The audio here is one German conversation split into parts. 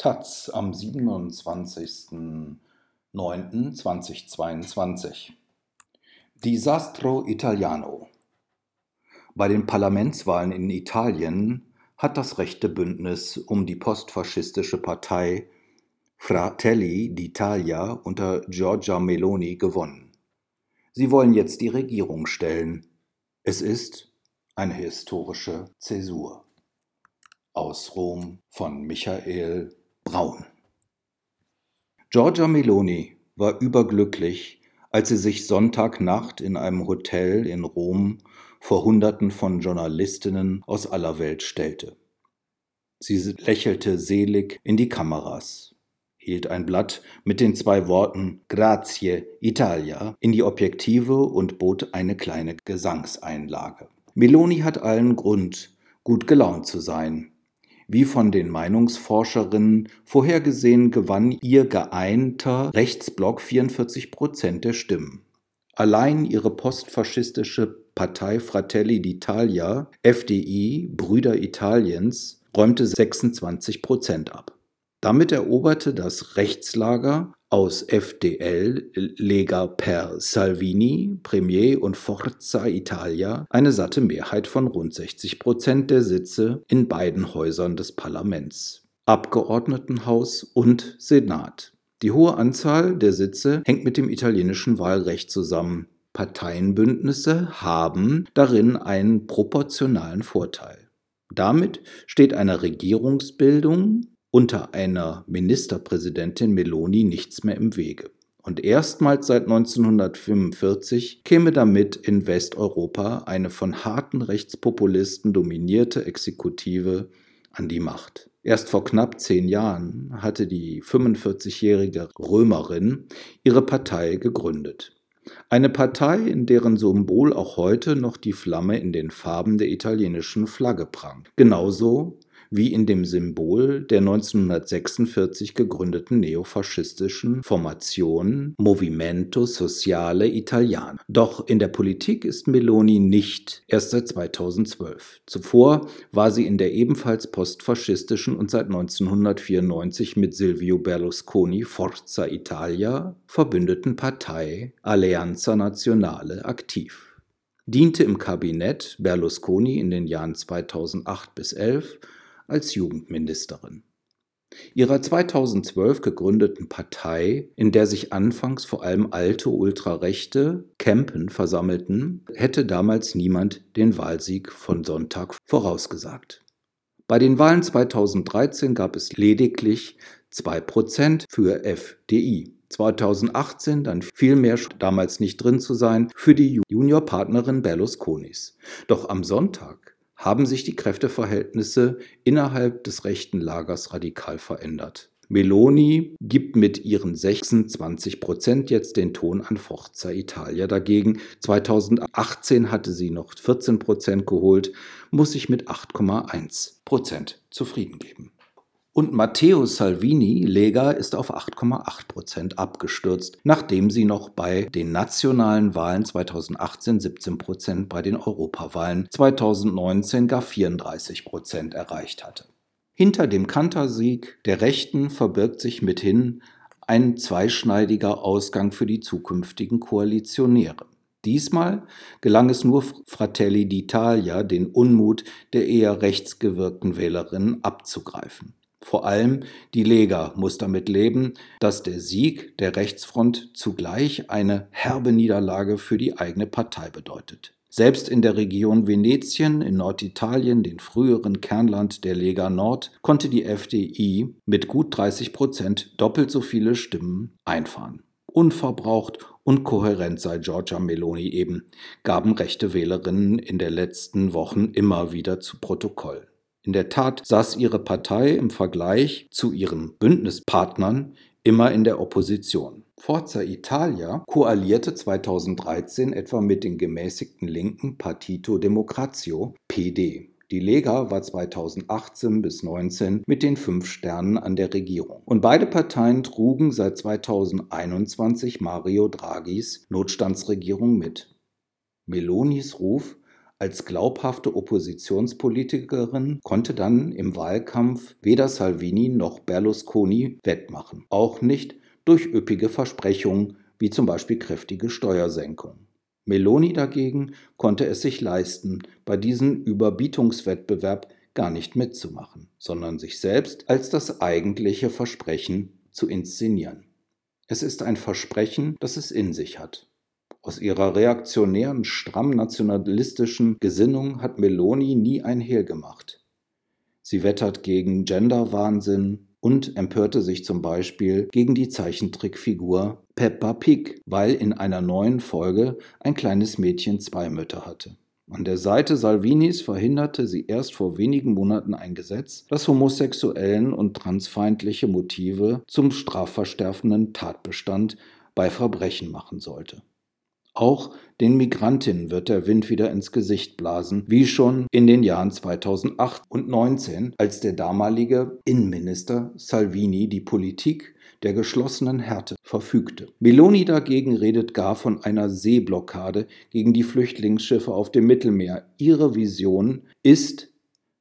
Taz am 27.09.2022 Disastro Italiano Bei den Parlamentswahlen in Italien hat das rechte Bündnis um die postfaschistische Partei Fratelli d'Italia unter Giorgia Meloni gewonnen. Sie wollen jetzt die Regierung stellen. Es ist eine historische Zäsur. Aus Rom von Michael Braun. Giorgia Meloni war überglücklich, als sie sich Sonntagnacht in einem Hotel in Rom vor Hunderten von Journalistinnen aus aller Welt stellte. Sie lächelte selig in die Kameras, hielt ein Blatt mit den zwei Worten Grazie Italia in die Objektive und bot eine kleine Gesangseinlage. Meloni hat allen Grund, gut gelaunt zu sein. Wie von den Meinungsforscherinnen vorhergesehen, gewann ihr geeinter Rechtsblock 44 Prozent der Stimmen. Allein ihre postfaschistische Partei Fratelli d'Italia, FDI, Brüder Italiens, räumte 26 Prozent ab. Damit eroberte das Rechtslager aus FDL, Lega per Salvini, Premier und Forza Italia eine satte Mehrheit von rund 60 Prozent der Sitze in beiden Häusern des Parlaments, Abgeordnetenhaus und Senat. Die hohe Anzahl der Sitze hängt mit dem italienischen Wahlrecht zusammen. Parteienbündnisse haben darin einen proportionalen Vorteil. Damit steht einer Regierungsbildung unter einer Ministerpräsidentin Meloni nichts mehr im Wege. Und erstmals seit 1945 käme damit in Westeuropa eine von harten Rechtspopulisten dominierte Exekutive an die Macht. Erst vor knapp zehn Jahren hatte die 45-jährige Römerin ihre Partei gegründet. Eine Partei, in deren Symbol auch heute noch die Flamme in den Farben der italienischen Flagge prangt. Genauso wie in dem Symbol der 1946 gegründeten neofaschistischen Formation Movimento Sociale Italiano. Doch in der Politik ist Meloni nicht erst seit 2012. Zuvor war sie in der ebenfalls postfaschistischen und seit 1994 mit Silvio Berlusconi Forza Italia verbündeten Partei Alleanza Nazionale aktiv diente im Kabinett Berlusconi in den Jahren 2008 bis 2011 als Jugendministerin. Ihrer 2012 gegründeten Partei, in der sich anfangs vor allem alte Ultrarechte Campen versammelten, hätte damals niemand den Wahlsieg von Sonntag vorausgesagt. Bei den Wahlen 2013 gab es lediglich 2% für FDI. 2018 dann vielmehr damals nicht drin zu sein für die Juniorpartnerin Berlusconis. Doch am Sonntag haben sich die Kräfteverhältnisse innerhalb des rechten Lagers radikal verändert. Meloni gibt mit ihren 26 Prozent jetzt den Ton an Forza Italia dagegen. 2018 hatte sie noch 14 Prozent geholt, muss sich mit 8,1 Prozent zufrieden geben. Und Matteo Salvini, Lega, ist auf 8,8 Prozent abgestürzt, nachdem sie noch bei den nationalen Wahlen 2018 17 Prozent, bei den Europawahlen 2019 gar 34 Prozent erreicht hatte. Hinter dem Kantersieg der Rechten verbirgt sich mithin ein zweischneidiger Ausgang für die zukünftigen Koalitionäre. Diesmal gelang es nur Fratelli d'Italia, den Unmut der eher rechtsgewirkten Wählerinnen abzugreifen. Vor allem die Lega muss damit leben, dass der Sieg der Rechtsfront zugleich eine herbe Niederlage für die eigene Partei bedeutet. Selbst in der Region Venetien in Norditalien, den früheren Kernland der Lega Nord, konnte die FDI mit gut 30 Prozent doppelt so viele Stimmen einfahren. Unverbraucht und kohärent sei Giorgia Meloni eben, gaben rechte Wählerinnen in den letzten Wochen immer wieder zu Protokoll. In der Tat saß ihre Partei im Vergleich zu ihren Bündnispartnern immer in der Opposition. Forza Italia koalierte 2013 etwa mit den gemäßigten linken Partito Democrazio PD. Die Lega war 2018 bis 2019 mit den fünf Sternen an der Regierung. Und beide Parteien trugen seit 2021 Mario Draghis Notstandsregierung mit. Melonis Ruf Als glaubhafte Oppositionspolitikerin konnte dann im Wahlkampf weder Salvini noch Berlusconi wettmachen, auch nicht durch üppige Versprechungen wie zum Beispiel kräftige Steuersenkungen. Meloni dagegen konnte es sich leisten, bei diesem Überbietungswettbewerb gar nicht mitzumachen, sondern sich selbst als das eigentliche Versprechen zu inszenieren. Es ist ein Versprechen, das es in sich hat. Aus ihrer reaktionären, stramm nationalistischen Gesinnung hat Meloni nie ein Hehl gemacht. Sie wettert gegen Genderwahnsinn und empörte sich zum Beispiel gegen die Zeichentrickfigur Peppa Pig, weil in einer neuen Folge ein kleines Mädchen zwei Mütter hatte. An der Seite Salvinis verhinderte sie erst vor wenigen Monaten ein Gesetz, das homosexuellen und transfeindliche Motive zum strafverstärkenden Tatbestand bei Verbrechen machen sollte. Auch den Migrantinnen wird der Wind wieder ins Gesicht blasen, wie schon in den Jahren 2008 und 2019, als der damalige Innenminister Salvini die Politik der geschlossenen Härte verfügte. Meloni dagegen redet gar von einer Seeblockade gegen die Flüchtlingsschiffe auf dem Mittelmeer. Ihre Vision ist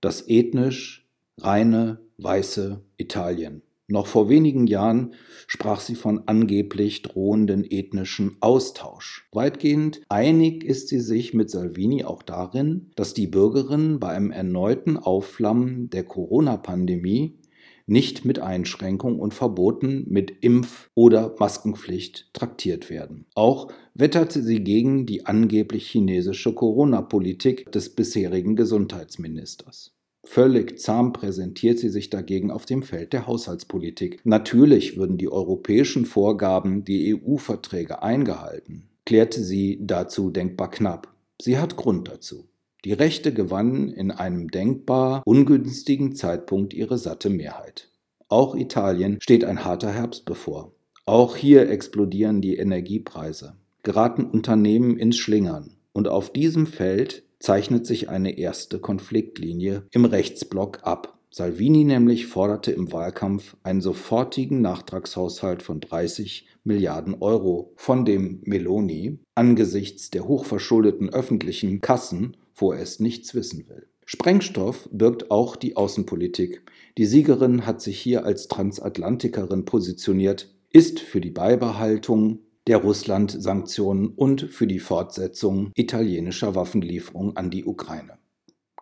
das ethnisch reine weiße Italien. Noch vor wenigen Jahren sprach sie von angeblich drohenden ethnischen Austausch. Weitgehend einig ist sie sich mit Salvini auch darin, dass die Bürgerinnen bei einem erneuten Aufflammen der Corona-Pandemie nicht mit Einschränkung und Verboten mit Impf- oder Maskenpflicht traktiert werden. Auch wetterte sie gegen die angeblich chinesische Corona-Politik des bisherigen Gesundheitsministers. Völlig zahm präsentiert sie sich dagegen auf dem Feld der Haushaltspolitik. Natürlich würden die europäischen Vorgaben, die EU-Verträge eingehalten, klärte sie dazu denkbar knapp. Sie hat Grund dazu. Die Rechte gewannen in einem denkbar ungünstigen Zeitpunkt ihre satte Mehrheit. Auch Italien steht ein harter Herbst bevor. Auch hier explodieren die Energiepreise, geraten Unternehmen ins Schlingern. Und auf diesem Feld zeichnet sich eine erste Konfliktlinie im Rechtsblock ab. Salvini nämlich forderte im Wahlkampf einen sofortigen Nachtragshaushalt von 30 Milliarden Euro, von dem Meloni angesichts der hochverschuldeten öffentlichen Kassen vorerst nichts wissen will. Sprengstoff birgt auch die Außenpolitik. Die Siegerin hat sich hier als Transatlantikerin positioniert, ist für die Beibehaltung der Russland-Sanktionen und für die Fortsetzung italienischer Waffenlieferungen an die Ukraine.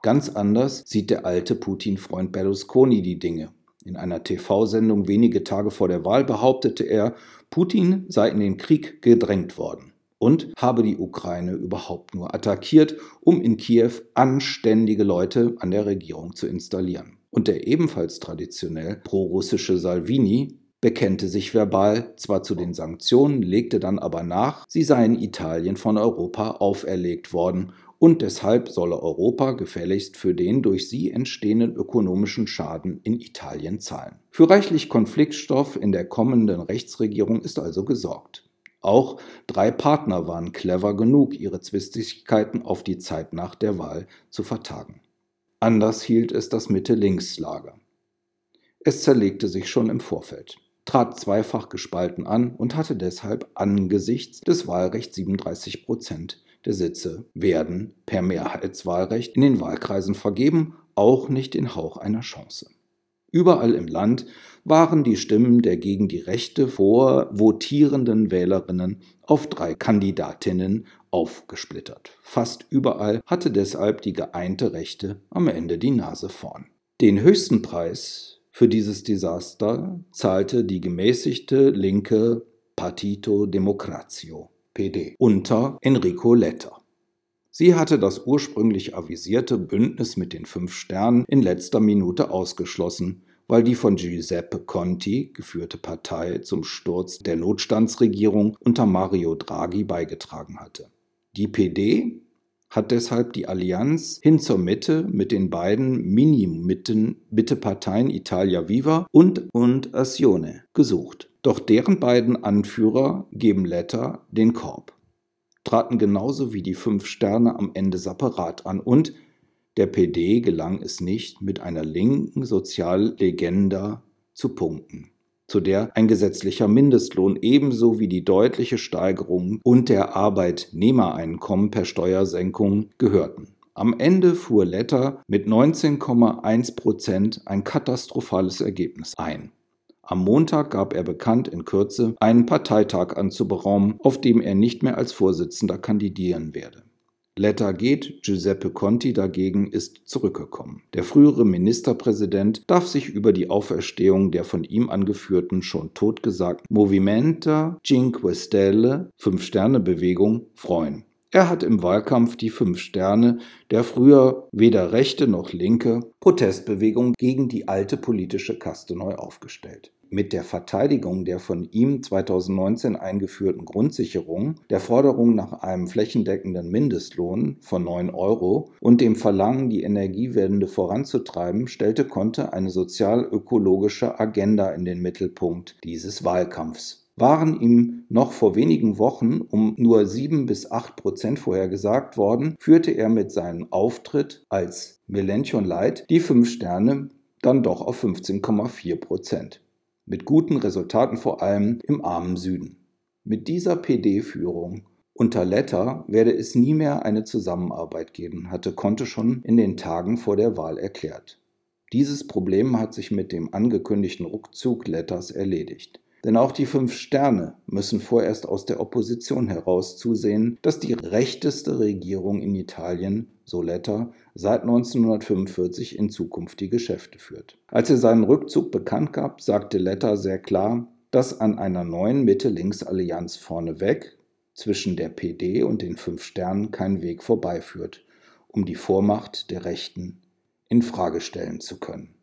Ganz anders sieht der alte Putin-Freund Berlusconi die Dinge. In einer TV-Sendung wenige Tage vor der Wahl behauptete er, Putin sei in den Krieg gedrängt worden und habe die Ukraine überhaupt nur attackiert, um in Kiew anständige Leute an der Regierung zu installieren. Und der ebenfalls traditionell prorussische Salvini bekennte sich verbal zwar zu den Sanktionen, legte dann aber nach, sie seien Italien von Europa auferlegt worden und deshalb solle Europa gefälligst für den durch sie entstehenden ökonomischen Schaden in Italien zahlen. Für reichlich Konfliktstoff in der kommenden Rechtsregierung ist also gesorgt. Auch drei Partner waren clever genug, ihre Zwistigkeiten auf die Zeit nach der Wahl zu vertagen. Anders hielt es das Mitte-Links-Lager. Es zerlegte sich schon im Vorfeld trat zweifach gespalten an und hatte deshalb angesichts des Wahlrechts 37 Prozent der Sitze werden per Mehrheitswahlrecht in den Wahlkreisen vergeben, auch nicht den Hauch einer Chance. Überall im Land waren die Stimmen der gegen die Rechte vorvotierenden Wählerinnen auf drei Kandidatinnen aufgesplittert. Fast überall hatte deshalb die geeinte Rechte am Ende die Nase vorn. Den höchsten Preis für dieses Desaster zahlte die gemäßigte linke Partito Democrazio PD unter Enrico Letta. Sie hatte das ursprünglich avisierte Bündnis mit den fünf Sternen in letzter Minute ausgeschlossen, weil die von Giuseppe Conti geführte Partei zum Sturz der Notstandsregierung unter Mario Draghi beigetragen hatte. Die PD hat deshalb die Allianz hin zur Mitte mit den beiden Mini-Mitte-Parteien Italia Viva und und Azione gesucht. Doch deren beiden Anführer geben Letter den Korb, traten genauso wie die Fünf Sterne am Ende separat an und der PD gelang es nicht, mit einer linken Soziallegenda zu punkten zu der ein gesetzlicher Mindestlohn ebenso wie die deutliche Steigerung und der Arbeitnehmereinkommen per Steuersenkung gehörten. Am Ende fuhr Letter mit 19,1 Prozent ein katastrophales Ergebnis ein. Am Montag gab er bekannt, in Kürze einen Parteitag anzuberaumen, auf dem er nicht mehr als Vorsitzender kandidieren werde. Letta geht, Giuseppe Conti dagegen ist zurückgekommen. Der frühere Ministerpräsident darf sich über die Auferstehung der von ihm angeführten, schon totgesagten Movimenta Cinque Stelle, Fünf-Sterne-Bewegung, freuen. Er hat im Wahlkampf die Fünf Sterne der früher weder rechte noch linke Protestbewegung gegen die alte politische Kaste neu aufgestellt mit der Verteidigung der von ihm 2019 eingeführten Grundsicherung, der Forderung nach einem flächendeckenden Mindestlohn von 9 Euro und dem Verlangen, die Energiewende voranzutreiben, stellte Conte eine sozial-ökologische Agenda in den Mittelpunkt dieses Wahlkampfs. Waren ihm noch vor wenigen Wochen um nur 7 bis 8 Prozent vorhergesagt worden, führte er mit seinem Auftritt als Melenchon Light die 5 Sterne dann doch auf 15,4 Prozent mit guten Resultaten vor allem im armen Süden. Mit dieser PD-Führung unter Letter werde es nie mehr eine Zusammenarbeit geben, hatte Conte schon in den Tagen vor der Wahl erklärt. Dieses Problem hat sich mit dem angekündigten Rückzug Letters erledigt. Denn auch die fünf Sterne müssen vorerst aus der Opposition heraus zusehen, dass die rechteste Regierung in Italien, so Letta, seit 1945 in Zukunft die Geschäfte führt. Als er seinen Rückzug bekannt gab, sagte Letta sehr klar, dass an einer neuen Mitte-Links-Allianz vorneweg zwischen der PD und den fünf Sternen kein Weg vorbeiführt, um die Vormacht der Rechten in Frage stellen zu können.